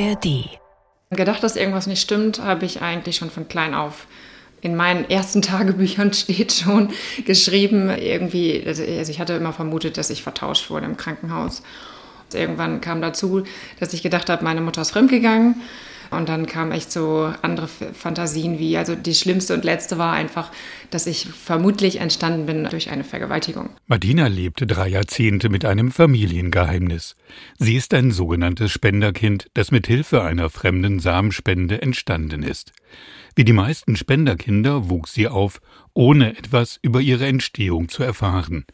ARD. Gedacht, dass irgendwas nicht stimmt, habe ich eigentlich schon von klein auf. In meinen ersten Tagebüchern steht schon geschrieben, irgendwie, also ich hatte immer vermutet, dass ich vertauscht wurde im Krankenhaus. Irgendwann kam dazu, dass ich gedacht habe, meine Mutter ist fremdgegangen. Und dann kamen echt so andere Fantasien wie, also die schlimmste und letzte war einfach, dass ich vermutlich entstanden bin durch eine Vergewaltigung. Martina lebte drei Jahrzehnte mit einem Familiengeheimnis. Sie ist ein sogenanntes Spenderkind, das mit Hilfe einer fremden Samenspende entstanden ist. Wie die meisten Spenderkinder wuchs sie auf, ohne etwas über ihre Entstehung zu erfahren.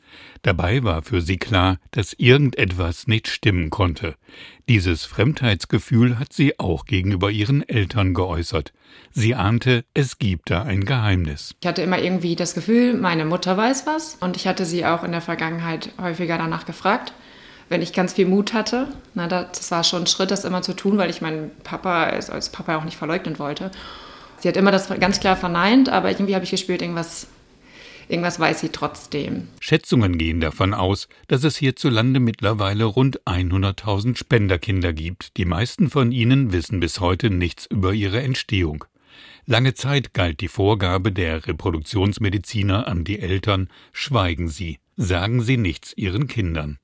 Dabei war für sie klar, dass irgendetwas nicht stimmen konnte. Dieses Fremdheitsgefühl hat sie auch gegenüber ihren Eltern geäußert. Sie ahnte, es gibt da ein Geheimnis. Ich hatte immer irgendwie das Gefühl, meine Mutter weiß was und ich hatte sie auch in der Vergangenheit häufiger danach gefragt wenn ich ganz viel Mut hatte. Na, das war schon ein Schritt, das immer zu tun, weil ich meinen Papa als Papa auch nicht verleugnen wollte. Sie hat immer das ganz klar verneint, aber irgendwie habe ich gespürt, irgendwas, irgendwas weiß sie trotzdem. Schätzungen gehen davon aus, dass es hierzulande mittlerweile rund 100.000 Spenderkinder gibt. Die meisten von ihnen wissen bis heute nichts über ihre Entstehung. Lange Zeit galt die Vorgabe der Reproduktionsmediziner an die Eltern, schweigen Sie, sagen Sie nichts Ihren Kindern.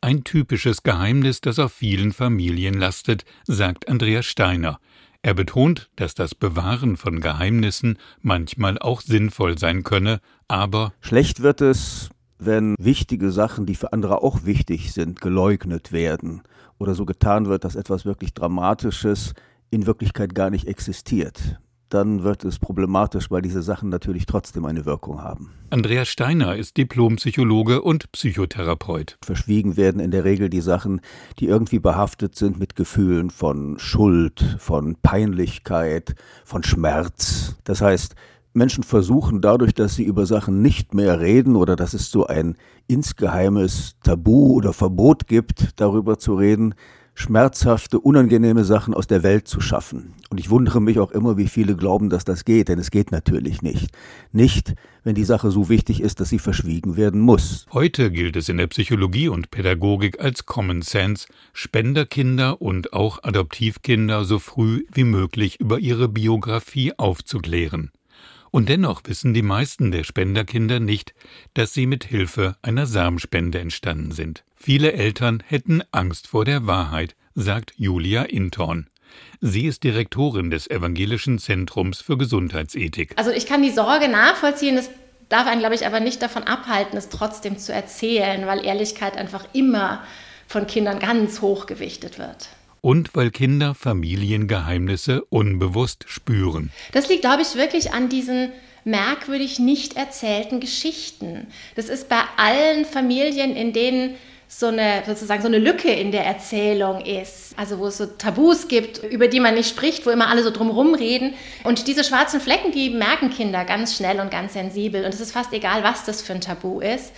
Ein typisches Geheimnis, das auf vielen Familien lastet, sagt Andreas Steiner. Er betont, dass das Bewahren von Geheimnissen manchmal auch sinnvoll sein könne, aber schlecht wird es, wenn wichtige Sachen, die für andere auch wichtig sind, geleugnet werden oder so getan wird, dass etwas wirklich Dramatisches in Wirklichkeit gar nicht existiert dann wird es problematisch, weil diese Sachen natürlich trotzdem eine Wirkung haben. Andreas Steiner ist Diplompsychologe und Psychotherapeut. Verschwiegen werden in der Regel die Sachen, die irgendwie behaftet sind mit Gefühlen von Schuld, von Peinlichkeit, von Schmerz. Das heißt, Menschen versuchen dadurch, dass sie über Sachen nicht mehr reden oder dass es so ein insgeheimes Tabu oder Verbot gibt, darüber zu reden, schmerzhafte, unangenehme Sachen aus der Welt zu schaffen. Und ich wundere mich auch immer, wie viele glauben, dass das geht, denn es geht natürlich nicht. Nicht, wenn die Sache so wichtig ist, dass sie verschwiegen werden muss. Heute gilt es in der Psychologie und Pädagogik als Common Sense, Spenderkinder und auch Adoptivkinder so früh wie möglich über ihre Biografie aufzuklären. Und dennoch wissen die meisten der Spenderkinder nicht, dass sie mit Hilfe einer Samenspende entstanden sind. Viele Eltern hätten Angst vor der Wahrheit, sagt Julia Intorn. Sie ist Direktorin des Evangelischen Zentrums für Gesundheitsethik. Also ich kann die Sorge nachvollziehen, es darf einen, glaube ich, aber nicht davon abhalten, es trotzdem zu erzählen, weil Ehrlichkeit einfach immer von Kindern ganz hoch gewichtet wird und weil Kinder Familiengeheimnisse unbewusst spüren. Das liegt, glaube ich, wirklich an diesen merkwürdig nicht erzählten Geschichten. Das ist bei allen Familien, in denen so eine sozusagen so eine Lücke in der Erzählung ist, also wo es so Tabus gibt, über die man nicht spricht, wo immer alle so drumherum reden. Und diese schwarzen Flecken, die merken Kinder ganz schnell und ganz sensibel. Und es ist fast egal, was das für ein Tabu ist.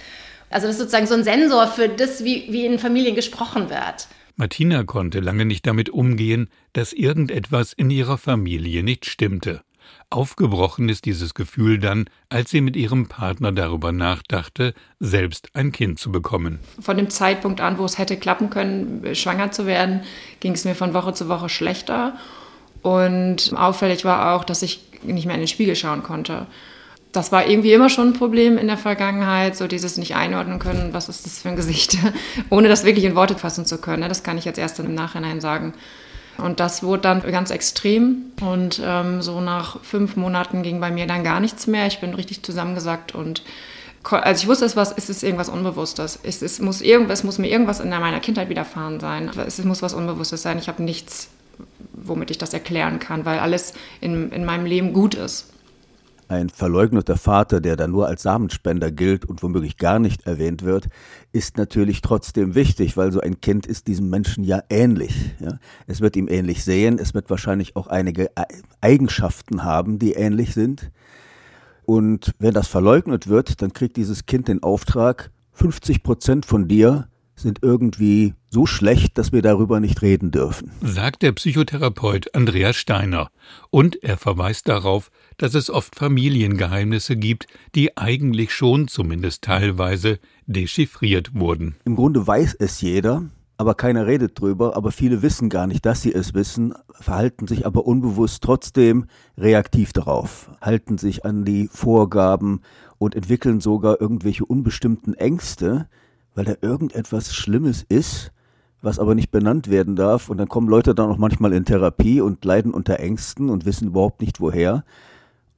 Also das ist sozusagen so ein Sensor für das, wie, wie in Familien gesprochen wird. Martina konnte lange nicht damit umgehen, dass irgendetwas in ihrer Familie nicht stimmte. Aufgebrochen ist dieses Gefühl dann, als sie mit ihrem Partner darüber nachdachte, selbst ein Kind zu bekommen. Von dem Zeitpunkt an, wo es hätte klappen können, schwanger zu werden, ging es mir von Woche zu Woche schlechter. Und auffällig war auch, dass ich nicht mehr in den Spiegel schauen konnte das war irgendwie immer schon ein Problem in der Vergangenheit, so dieses nicht einordnen können, was ist das für ein Gesicht, ohne das wirklich in Worte fassen zu können. Ne? Das kann ich jetzt erst im Nachhinein sagen. Und das wurde dann ganz extrem. Und ähm, so nach fünf Monaten ging bei mir dann gar nichts mehr. Ich bin richtig zusammengesackt und also ich wusste, es, was, es ist irgendwas Unbewusstes. Es, es, muss irgendwas, muss mir irgendwas in meiner Kindheit widerfahren sein. Es muss was Unbewusstes sein. Ich habe nichts, womit ich das erklären kann, weil alles in, in meinem Leben gut ist. Ein verleugneter Vater, der dann nur als Samenspender gilt und womöglich gar nicht erwähnt wird, ist natürlich trotzdem wichtig, weil so ein Kind ist diesem Menschen ja ähnlich. Ja? Es wird ihm ähnlich sehen, es wird wahrscheinlich auch einige Eigenschaften haben, die ähnlich sind. Und wenn das verleugnet wird, dann kriegt dieses Kind den Auftrag, 50 Prozent von dir sind irgendwie so schlecht, dass wir darüber nicht reden dürfen. Sagt der Psychotherapeut Andreas Steiner. Und er verweist darauf, dass es oft Familiengeheimnisse gibt, die eigentlich schon zumindest teilweise dechiffriert wurden. Im Grunde weiß es jeder, aber keiner redet drüber, aber viele wissen gar nicht, dass sie es wissen, verhalten sich aber unbewusst trotzdem reaktiv darauf, halten sich an die Vorgaben und entwickeln sogar irgendwelche unbestimmten Ängste, weil da irgendetwas Schlimmes ist, was aber nicht benannt werden darf. Und dann kommen Leute dann auch manchmal in Therapie und leiden unter Ängsten und wissen überhaupt nicht woher.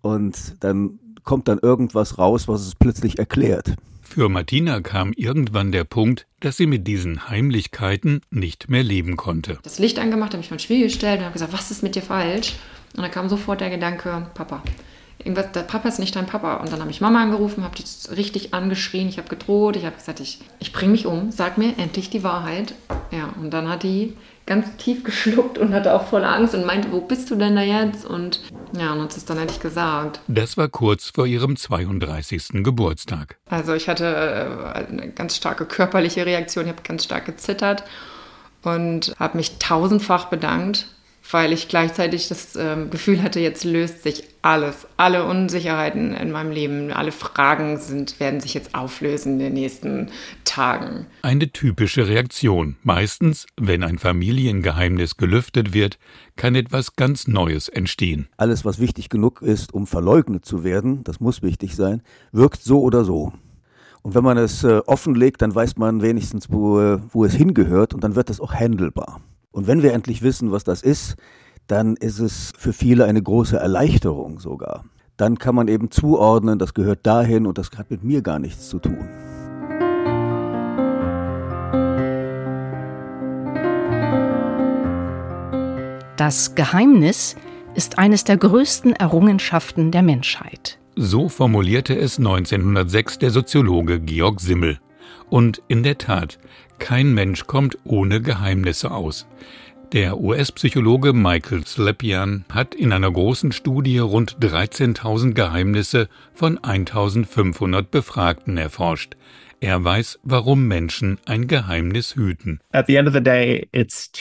Und dann kommt dann irgendwas raus, was es plötzlich erklärt. Für Martina kam irgendwann der Punkt, dass sie mit diesen Heimlichkeiten nicht mehr leben konnte. Das Licht angemacht, habe mich vor den Spiegel gestellt und habe gesagt, was ist mit dir falsch? Und dann kam sofort der Gedanke, Papa. Irgendwas, der Papa ist nicht dein Papa. Und dann habe ich Mama angerufen, habe die richtig angeschrien, ich habe gedroht, ich habe gesagt, ich, ich bringe mich um, sag mir endlich die Wahrheit. Ja, und dann hat die ganz tief geschluckt und hatte auch voll Angst und meinte, wo bist du denn da jetzt? Und ja, und hat es dann endlich gesagt. Das war kurz vor ihrem 32. Geburtstag. Also ich hatte äh, eine ganz starke körperliche Reaktion, ich habe ganz stark gezittert und habe mich tausendfach bedankt weil ich gleichzeitig das ähm, Gefühl hatte, jetzt löst sich alles. Alle Unsicherheiten in meinem Leben, alle Fragen sind, werden sich jetzt auflösen in den nächsten Tagen. Eine typische Reaktion. Meistens, wenn ein Familiengeheimnis gelüftet wird, kann etwas ganz Neues entstehen. Alles, was wichtig genug ist, um verleugnet zu werden, das muss wichtig sein, wirkt so oder so. Und wenn man es äh, offenlegt, dann weiß man wenigstens, wo, äh, wo es hingehört und dann wird es auch handelbar. Und wenn wir endlich wissen, was das ist, dann ist es für viele eine große Erleichterung sogar. Dann kann man eben zuordnen, das gehört dahin und das hat mit mir gar nichts zu tun. Das Geheimnis ist eines der größten Errungenschaften der Menschheit. So formulierte es 1906 der Soziologe Georg Simmel. Und in der Tat, kein Mensch kommt ohne Geheimnisse aus. Der US-Psychologe Michael Slepian hat in einer großen Studie rund 13.000 Geheimnisse von 1.500 Befragten erforscht. Er weiß, warum Menschen ein Geheimnis hüten.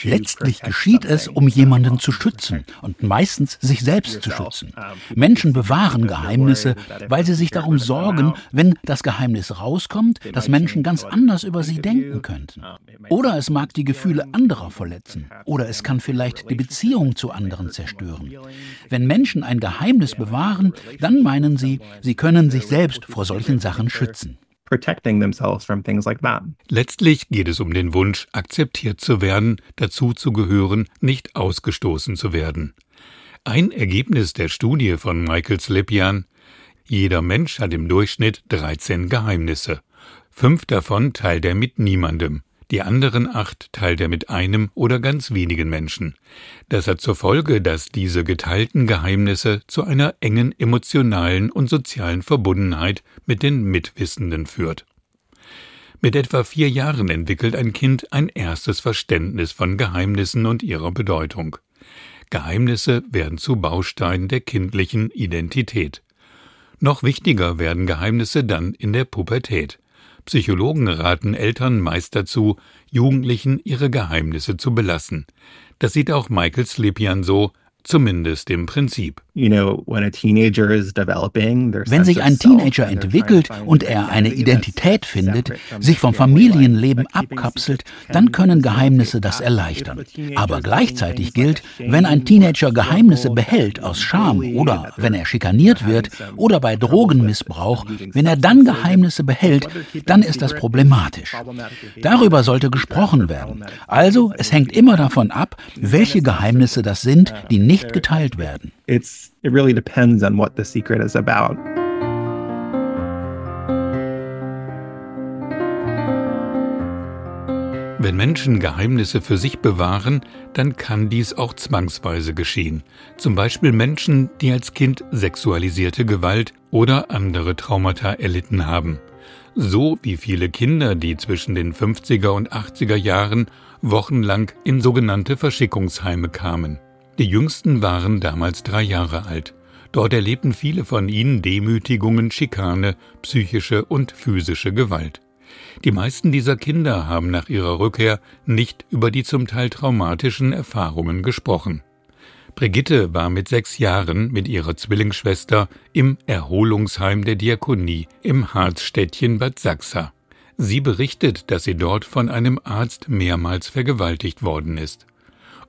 Letztlich geschieht es, um jemanden zu schützen und meistens sich selbst zu schützen. Menschen bewahren Geheimnisse, weil sie sich darum sorgen, wenn das Geheimnis rauskommt, dass Menschen ganz anders über sie denken könnten. Oder es mag die Gefühle anderer verletzen. Oder es kann vielleicht die Beziehung zu anderen zerstören. Wenn Menschen ein Geheimnis bewahren, dann meinen sie, sie können sich selbst vor solchen Sachen schützen protecting themselves from things like that. Letztlich geht es um den Wunsch, akzeptiert zu werden, dazu zu gehören, nicht ausgestoßen zu werden. Ein Ergebnis der Studie von Michael Slepian jeder Mensch hat im Durchschnitt 13 Geheimnisse. Fünf davon teilt er mit niemandem. Die anderen acht teilt er mit einem oder ganz wenigen Menschen. Das hat zur Folge, dass diese geteilten Geheimnisse zu einer engen emotionalen und sozialen Verbundenheit mit den Mitwissenden führt. Mit etwa vier Jahren entwickelt ein Kind ein erstes Verständnis von Geheimnissen und ihrer Bedeutung. Geheimnisse werden zu Bausteinen der kindlichen Identität. Noch wichtiger werden Geheimnisse dann in der Pubertät. Psychologen raten Eltern meist dazu, Jugendlichen ihre Geheimnisse zu belassen. Das sieht auch Michael Slepian so, zumindest im Prinzip. Wenn sich ein Teenager entwickelt und er eine Identität findet, sich vom Familienleben abkapselt, dann können Geheimnisse das erleichtern. Aber gleichzeitig gilt, wenn ein Teenager Geheimnisse behält aus Scham oder wenn er schikaniert wird oder bei Drogenmissbrauch, wenn er dann Geheimnisse behält, dann ist das problematisch. Darüber sollte gesprochen werden. Also, es hängt immer davon ab, welche Geheimnisse das sind, die nicht geteilt werden. It's, it really depends on what the secret is about. Wenn Menschen Geheimnisse für sich bewahren, dann kann dies auch zwangsweise geschehen. Zum Beispiel Menschen, die als Kind sexualisierte Gewalt oder andere Traumata erlitten haben. So wie viele Kinder, die zwischen den 50er und 80er Jahren wochenlang in sogenannte Verschickungsheime kamen. Die jüngsten waren damals drei Jahre alt. Dort erlebten viele von ihnen Demütigungen, Schikane, psychische und physische Gewalt. Die meisten dieser Kinder haben nach ihrer Rückkehr nicht über die zum Teil traumatischen Erfahrungen gesprochen. Brigitte war mit sechs Jahren mit ihrer Zwillingsschwester im Erholungsheim der Diakonie im Harzstädtchen Bad Sachsa. Sie berichtet, dass sie dort von einem Arzt mehrmals vergewaltigt worden ist.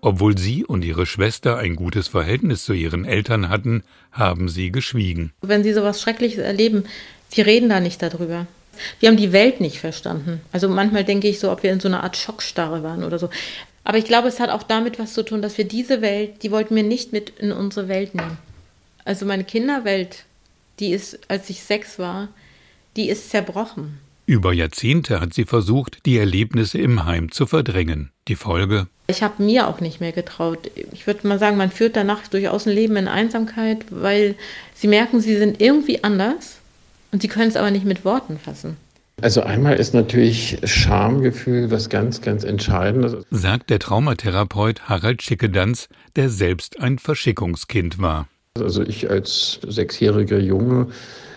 Obwohl sie und ihre Schwester ein gutes Verhältnis zu ihren Eltern hatten, haben sie geschwiegen. Wenn sie sowas Schreckliches erleben, sie reden da nicht darüber. Wir haben die Welt nicht verstanden. Also manchmal denke ich so, ob wir in so einer Art Schockstarre waren oder so. Aber ich glaube, es hat auch damit was zu tun, dass wir diese Welt, die wollten wir nicht mit in unsere Welt nehmen. Also meine Kinderwelt, die ist, als ich sechs war, die ist zerbrochen. Über Jahrzehnte hat sie versucht, die Erlebnisse im Heim zu verdrängen. Die Folge? Ich habe mir auch nicht mehr getraut. Ich würde mal sagen, man führt danach durchaus ein Leben in Einsamkeit, weil sie merken, sie sind irgendwie anders und sie können es aber nicht mit Worten fassen. Also einmal ist natürlich Schamgefühl was ganz, ganz Entscheidendes. Sagt der Traumatherapeut Harald Schickedanz, der selbst ein Verschickungskind war. Also ich als sechsjähriger Junge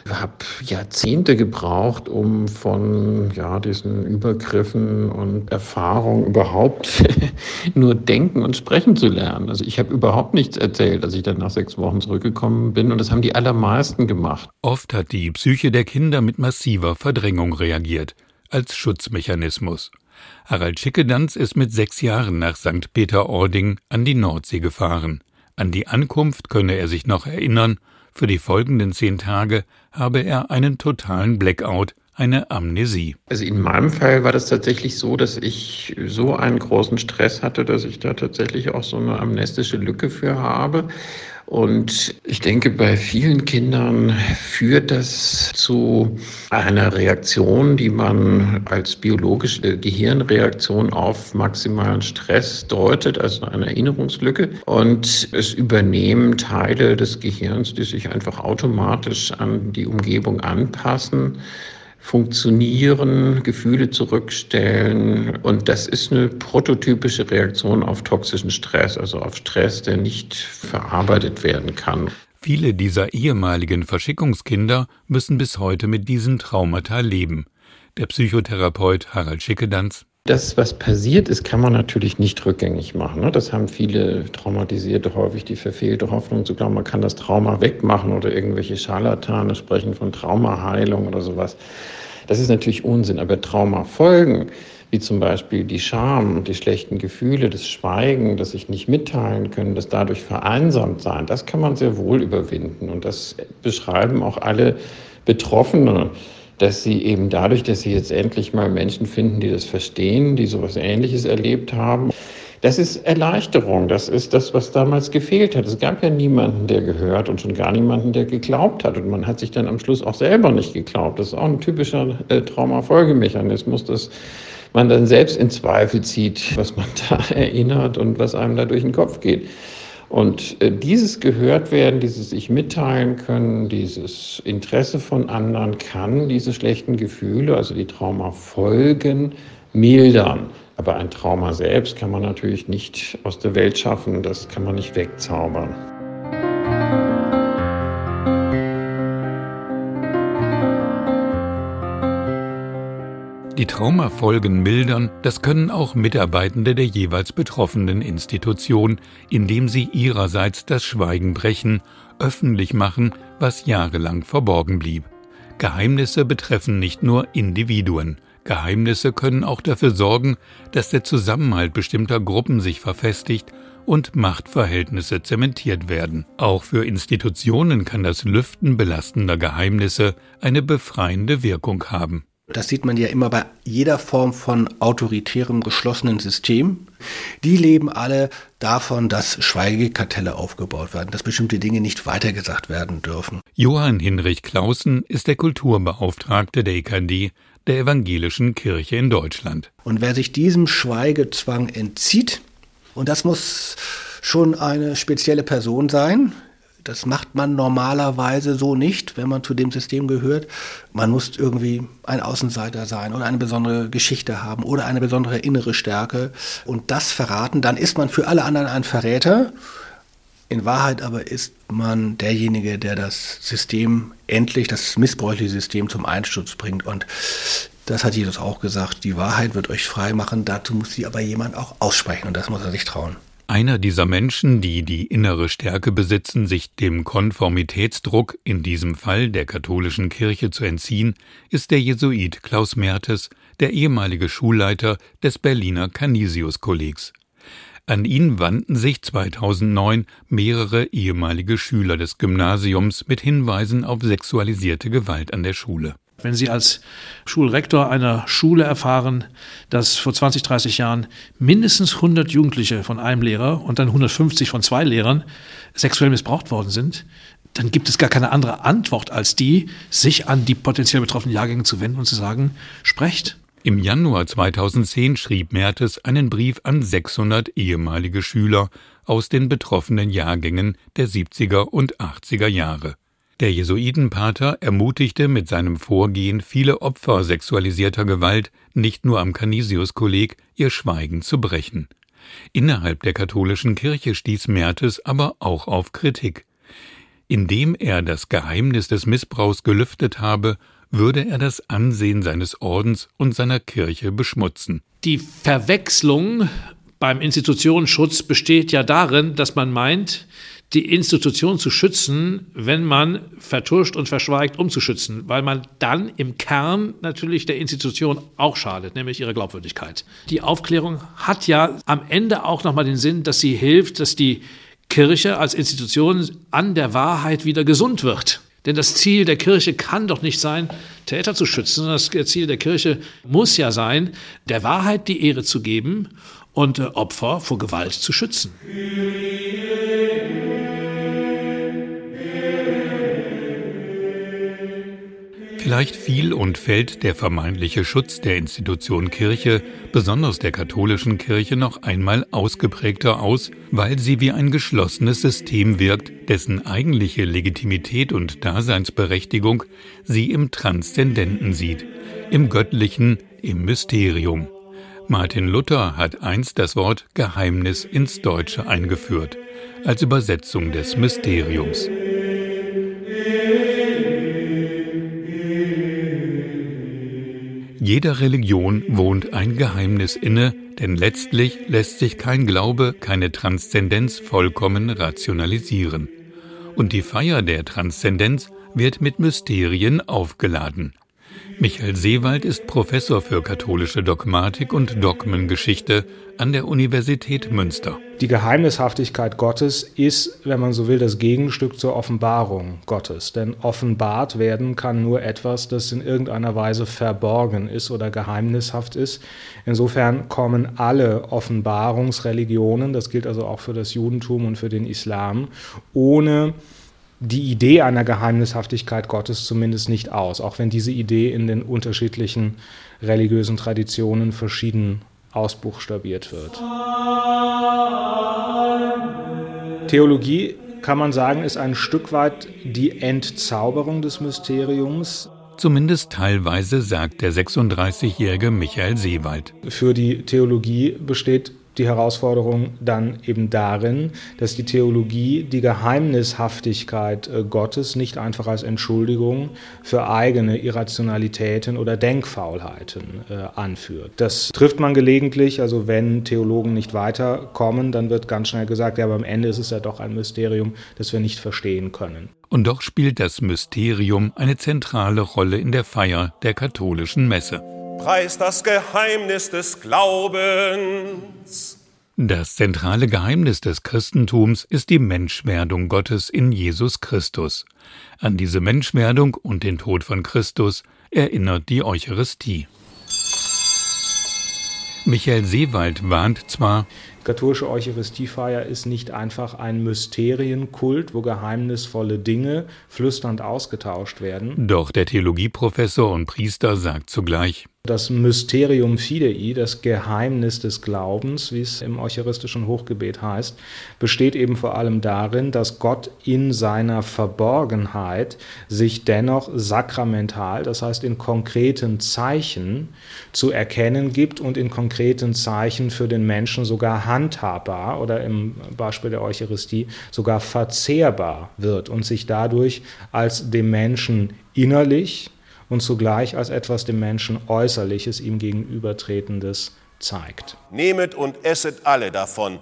habe Jahrzehnte gebraucht, um von ja, diesen Übergriffen und Erfahrungen überhaupt nur denken und sprechen zu lernen. Also ich habe überhaupt nichts erzählt, als ich dann nach sechs Wochen zurückgekommen bin und das haben die allermeisten gemacht. Oft hat die Psyche der Kinder mit massiver Verdrängung reagiert, als Schutzmechanismus. Harald Schickedanz ist mit sechs Jahren nach St. Peter-Ording an die Nordsee gefahren. An die Ankunft könne er sich noch erinnern für die folgenden zehn Tage habe er einen totalen Blackout, eine Amnesie. Also in meinem Fall war das tatsächlich so, dass ich so einen großen Stress hatte, dass ich da tatsächlich auch so eine amnestische Lücke für habe. Und ich denke, bei vielen Kindern führt das zu einer Reaktion, die man als biologische Gehirnreaktion auf maximalen Stress deutet, also eine Erinnerungslücke. Und es übernehmen Teile des Gehirns, die sich einfach automatisch an die Umgebung anpassen funktionieren, Gefühle zurückstellen. Und das ist eine prototypische Reaktion auf toxischen Stress, also auf Stress, der nicht verarbeitet werden kann. Viele dieser ehemaligen Verschickungskinder müssen bis heute mit diesen Traumata leben. Der Psychotherapeut Harald Schickedanz das, was passiert ist, kann man natürlich nicht rückgängig machen. Ne? Das haben viele Traumatisierte häufig die verfehlte Hoffnung zu glauben, man kann das Trauma wegmachen oder irgendwelche Scharlatane sprechen von Traumaheilung oder sowas. Das ist natürlich Unsinn, aber Traumafolgen, wie zum Beispiel die Scham, die schlechten Gefühle, das Schweigen, das sich nicht mitteilen können, das dadurch vereinsamt sein, das kann man sehr wohl überwinden. Und das beschreiben auch alle Betroffene dass sie eben dadurch, dass sie jetzt endlich mal Menschen finden, die das verstehen, die sowas Ähnliches erlebt haben, das ist Erleichterung. Das ist das, was damals gefehlt hat. Es gab ja niemanden, der gehört und schon gar niemanden, der geglaubt hat. Und man hat sich dann am Schluss auch selber nicht geglaubt. Das ist auch ein typischer äh, Traumafolgemechanismus, dass man dann selbst in Zweifel zieht, was man da erinnert und was einem da durch den Kopf geht. Und äh, dieses gehört werden, dieses sich mitteilen können, dieses Interesse von anderen kann diese schlechten Gefühle, also die Traumafolgen, mildern. Aber ein Trauma selbst kann man natürlich nicht aus der Welt schaffen, das kann man nicht wegzaubern. Die Traumafolgen mildern, das können auch Mitarbeitende der jeweils betroffenen Institution, indem sie ihrerseits das Schweigen brechen, öffentlich machen, was jahrelang verborgen blieb. Geheimnisse betreffen nicht nur Individuen. Geheimnisse können auch dafür sorgen, dass der Zusammenhalt bestimmter Gruppen sich verfestigt und Machtverhältnisse zementiert werden. Auch für Institutionen kann das Lüften belastender Geheimnisse eine befreiende Wirkung haben. Das sieht man ja immer bei jeder Form von autoritärem geschlossenen System. Die leben alle davon, dass Schweigekartelle aufgebaut werden, dass bestimmte Dinge nicht weitergesagt werden dürfen. Johann Hinrich Clausen ist der Kulturbeauftragte der EKD der Evangelischen Kirche in Deutschland. Und wer sich diesem Schweigezwang entzieht, und das muss schon eine spezielle Person sein, das macht man normalerweise so nicht, wenn man zu dem System gehört. Man muss irgendwie ein Außenseiter sein oder eine besondere Geschichte haben oder eine besondere innere Stärke und das verraten. Dann ist man für alle anderen ein Verräter. In Wahrheit aber ist man derjenige, der das System endlich, das missbräuchliche System zum Einsturz bringt. Und das hat Jesus auch gesagt, die Wahrheit wird euch frei machen, dazu muss sie aber jemand auch aussprechen und das muss er sich trauen. Einer dieser Menschen, die die innere Stärke besitzen, sich dem Konformitätsdruck, in diesem Fall der katholischen Kirche, zu entziehen, ist der Jesuit Klaus Mertes, der ehemalige Schulleiter des Berliner Canisius-Kollegs. An ihn wandten sich 2009 mehrere ehemalige Schüler des Gymnasiums mit Hinweisen auf sexualisierte Gewalt an der Schule. Wenn Sie als Schulrektor einer Schule erfahren, dass vor 20, 30 Jahren mindestens 100 Jugendliche von einem Lehrer und dann 150 von zwei Lehrern sexuell missbraucht worden sind, dann gibt es gar keine andere Antwort als die, sich an die potenziell betroffenen Jahrgänge zu wenden und zu sagen, sprecht. Im Januar 2010 schrieb Mertes einen Brief an 600 ehemalige Schüler aus den betroffenen Jahrgängen der 70er und 80er Jahre. Der Jesuitenpater ermutigte mit seinem Vorgehen viele Opfer sexualisierter Gewalt nicht nur am Canisius-Kolleg ihr Schweigen zu brechen. Innerhalb der katholischen Kirche stieß Mertes aber auch auf Kritik. Indem er das Geheimnis des Missbrauchs gelüftet habe, würde er das Ansehen seines Ordens und seiner Kirche beschmutzen. Die Verwechslung beim Institutionenschutz besteht ja darin, dass man meint, die Institution zu schützen, wenn man vertuscht und verschweigt, um zu schützen, weil man dann im Kern natürlich der Institution auch schadet, nämlich ihre Glaubwürdigkeit. Die Aufklärung hat ja am Ende auch nochmal den Sinn, dass sie hilft, dass die Kirche als Institution an der Wahrheit wieder gesund wird. Denn das Ziel der Kirche kann doch nicht sein, Täter zu schützen, sondern das Ziel der Kirche muss ja sein, der Wahrheit die Ehre zu geben und Opfer vor Gewalt zu schützen. Vielleicht fiel und fällt der vermeintliche Schutz der Institution Kirche, besonders der katholischen Kirche, noch einmal ausgeprägter aus, weil sie wie ein geschlossenes System wirkt, dessen eigentliche Legitimität und Daseinsberechtigung sie im Transzendenten sieht, im Göttlichen, im Mysterium. Martin Luther hat einst das Wort Geheimnis ins Deutsche eingeführt, als Übersetzung des Mysteriums. Jeder Religion wohnt ein Geheimnis inne, denn letztlich lässt sich kein Glaube, keine Transzendenz vollkommen rationalisieren. Und die Feier der Transzendenz wird mit Mysterien aufgeladen. Michael Seewald ist Professor für katholische Dogmatik und Dogmengeschichte an der Universität Münster. Die Geheimnishaftigkeit Gottes ist, wenn man so will, das Gegenstück zur Offenbarung Gottes. Denn offenbart werden kann nur etwas, das in irgendeiner Weise verborgen ist oder geheimnishaft ist. Insofern kommen alle Offenbarungsreligionen, das gilt also auch für das Judentum und für den Islam, ohne die Idee einer Geheimnishaftigkeit Gottes zumindest nicht aus, auch wenn diese Idee in den unterschiedlichen religiösen Traditionen verschieden ausbuchstabiert wird. Theologie, kann man sagen, ist ein Stück weit die Entzauberung des Mysteriums. Zumindest teilweise, sagt der 36-jährige Michael Seewald. Für die Theologie besteht die Herausforderung dann eben darin, dass die Theologie die Geheimnishaftigkeit äh, Gottes nicht einfach als Entschuldigung für eigene Irrationalitäten oder Denkfaulheiten äh, anführt. Das trifft man gelegentlich, also wenn Theologen nicht weiterkommen, dann wird ganz schnell gesagt, ja, aber am Ende ist es ja doch ein Mysterium, das wir nicht verstehen können. Und doch spielt das Mysterium eine zentrale Rolle in der Feier der katholischen Messe. Preis das Geheimnis des Glaubens. Das zentrale Geheimnis des Christentums ist die Menschwerdung Gottes in Jesus Christus. An diese Menschwerdung und den Tod von Christus erinnert die Eucharistie. Michael Seewald warnt zwar, katholische Eucharistiefeier ist nicht einfach ein Mysterienkult, wo geheimnisvolle Dinge flüsternd ausgetauscht werden. Doch der Theologieprofessor und Priester sagt zugleich, das Mysterium Fidei, das Geheimnis des Glaubens, wie es im eucharistischen Hochgebet heißt, besteht eben vor allem darin, dass Gott in seiner Verborgenheit sich dennoch sakramental, das heißt in konkreten Zeichen zu erkennen gibt und in konkreten Zeichen für den Menschen sogar handhabbar oder im Beispiel der Eucharistie sogar verzehrbar wird und sich dadurch als dem Menschen innerlich und zugleich als etwas dem Menschen Äußerliches ihm gegenübertretendes zeigt. Nehmet und esset alle davon.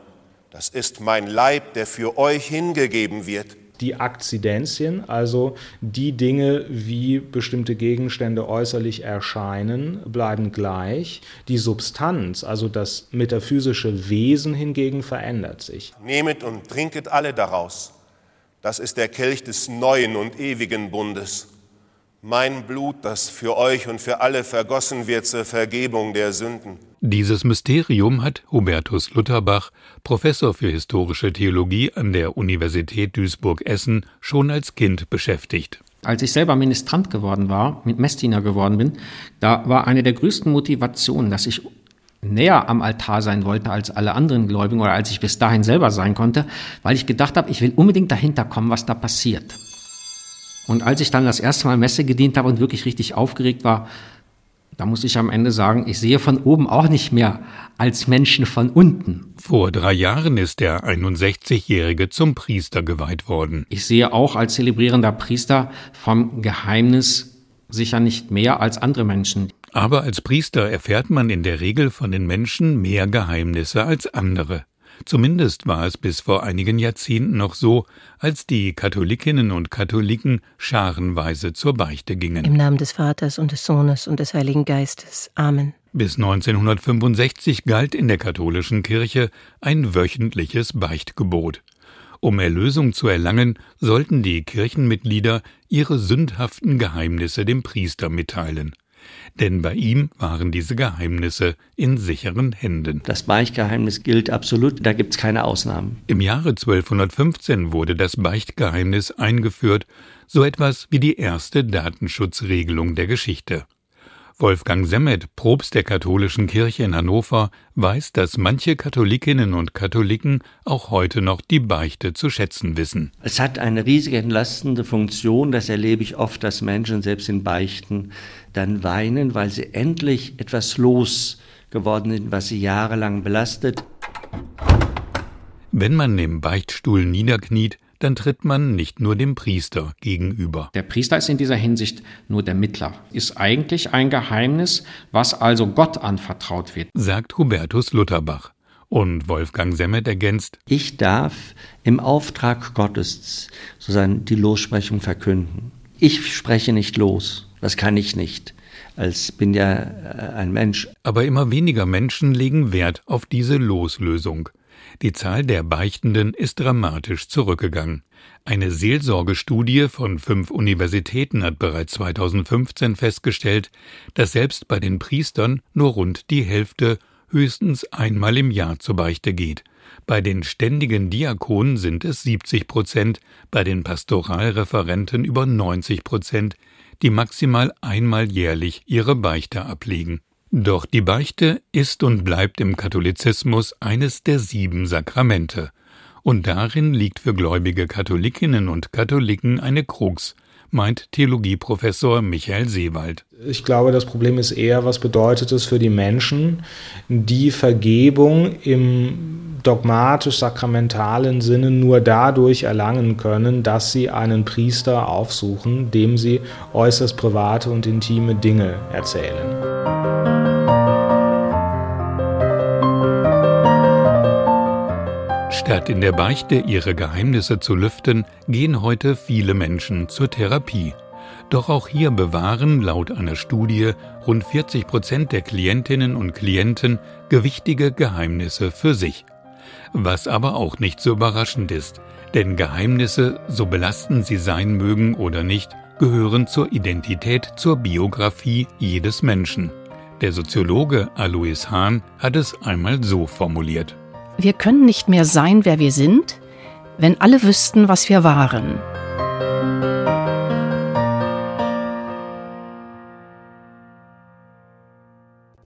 Das ist mein Leib, der für euch hingegeben wird. Die Akzidenzien, also die Dinge, wie bestimmte Gegenstände äußerlich erscheinen, bleiben gleich. Die Substanz, also das metaphysische Wesen hingegen verändert sich. Nehmet und trinket alle daraus. Das ist der Kelch des neuen und ewigen Bundes. Mein Blut, das für euch und für alle vergossen wird zur Vergebung der Sünden. Dieses Mysterium hat Hubertus Lutherbach, Professor für historische Theologie an der Universität Duisburg-Essen, schon als Kind beschäftigt. Als ich selber Ministrant geworden war, mit Messdiener geworden bin, da war eine der größten Motivationen, dass ich näher am Altar sein wollte als alle anderen Gläubigen oder als ich bis dahin selber sein konnte, weil ich gedacht habe, ich will unbedingt dahinter kommen, was da passiert. Und als ich dann das erste Mal Messe gedient habe und wirklich richtig aufgeregt war, da muss ich am Ende sagen, ich sehe von oben auch nicht mehr als Menschen von unten. Vor drei Jahren ist der 61-Jährige zum Priester geweiht worden. Ich sehe auch als zelebrierender Priester vom Geheimnis sicher nicht mehr als andere Menschen. Aber als Priester erfährt man in der Regel von den Menschen mehr Geheimnisse als andere. Zumindest war es bis vor einigen Jahrzehnten noch so, als die Katholikinnen und Katholiken scharenweise zur Beichte gingen. Im Namen des Vaters und des Sohnes und des Heiligen Geistes. Amen. Bis 1965 galt in der katholischen Kirche ein wöchentliches Beichtgebot. Um Erlösung zu erlangen, sollten die Kirchenmitglieder ihre sündhaften Geheimnisse dem Priester mitteilen denn bei ihm waren diese Geheimnisse in sicheren Händen. Das Beichtgeheimnis gilt absolut, da gibt es keine Ausnahmen. Im Jahre 1215 wurde das Beichtgeheimnis eingeführt, so etwas wie die erste Datenschutzregelung der Geschichte. Wolfgang Semmet, Propst der katholischen Kirche in Hannover, weiß, dass manche Katholikinnen und Katholiken auch heute noch die Beichte zu schätzen wissen. Es hat eine riesige entlastende Funktion, das erlebe ich oft, dass Menschen selbst in Beichten dann weinen, weil sie endlich etwas losgeworden sind, was sie jahrelang belastet. Wenn man im Beichtstuhl niederkniet, dann tritt man nicht nur dem Priester gegenüber. Der Priester ist in dieser Hinsicht nur der Mittler, ist eigentlich ein Geheimnis, was also Gott anvertraut wird, sagt Hubertus Lutherbach. Und Wolfgang Semmet ergänzt, ich darf im Auftrag Gottes sozusagen die Lossprechung verkünden. Ich spreche nicht los, das kann ich nicht als bin ja äh, ein Mensch. Aber immer weniger Menschen legen Wert auf diese Loslösung. Die Zahl der Beichtenden ist dramatisch zurückgegangen. Eine Seelsorgestudie von fünf Universitäten hat bereits 2015 festgestellt, dass selbst bei den Priestern nur rund die Hälfte höchstens einmal im Jahr zur Beichte geht. Bei den ständigen Diakonen sind es 70 Prozent, bei den Pastoralreferenten über 90 Prozent, die maximal einmal jährlich ihre Beichte ablegen. Doch die Beichte ist und bleibt im Katholizismus eines der sieben Sakramente. Und darin liegt für gläubige Katholikinnen und Katholiken eine Krux, meint Theologieprofessor Michael Seewald. Ich glaube, das Problem ist eher, was bedeutet es für die Menschen, die Vergebung im dogmatisch-sakramentalen Sinne nur dadurch erlangen können, dass sie einen Priester aufsuchen, dem sie äußerst private und intime Dinge erzählen. Statt in der Beichte ihre Geheimnisse zu lüften, gehen heute viele Menschen zur Therapie. Doch auch hier bewahren laut einer Studie rund 40 Prozent der Klientinnen und Klienten gewichtige Geheimnisse für sich. Was aber auch nicht so überraschend ist, denn Geheimnisse, so belastend sie sein mögen oder nicht, gehören zur Identität, zur Biografie jedes Menschen. Der Soziologe Alois Hahn hat es einmal so formuliert. Wir können nicht mehr sein, wer wir sind, wenn alle wüssten, was wir waren.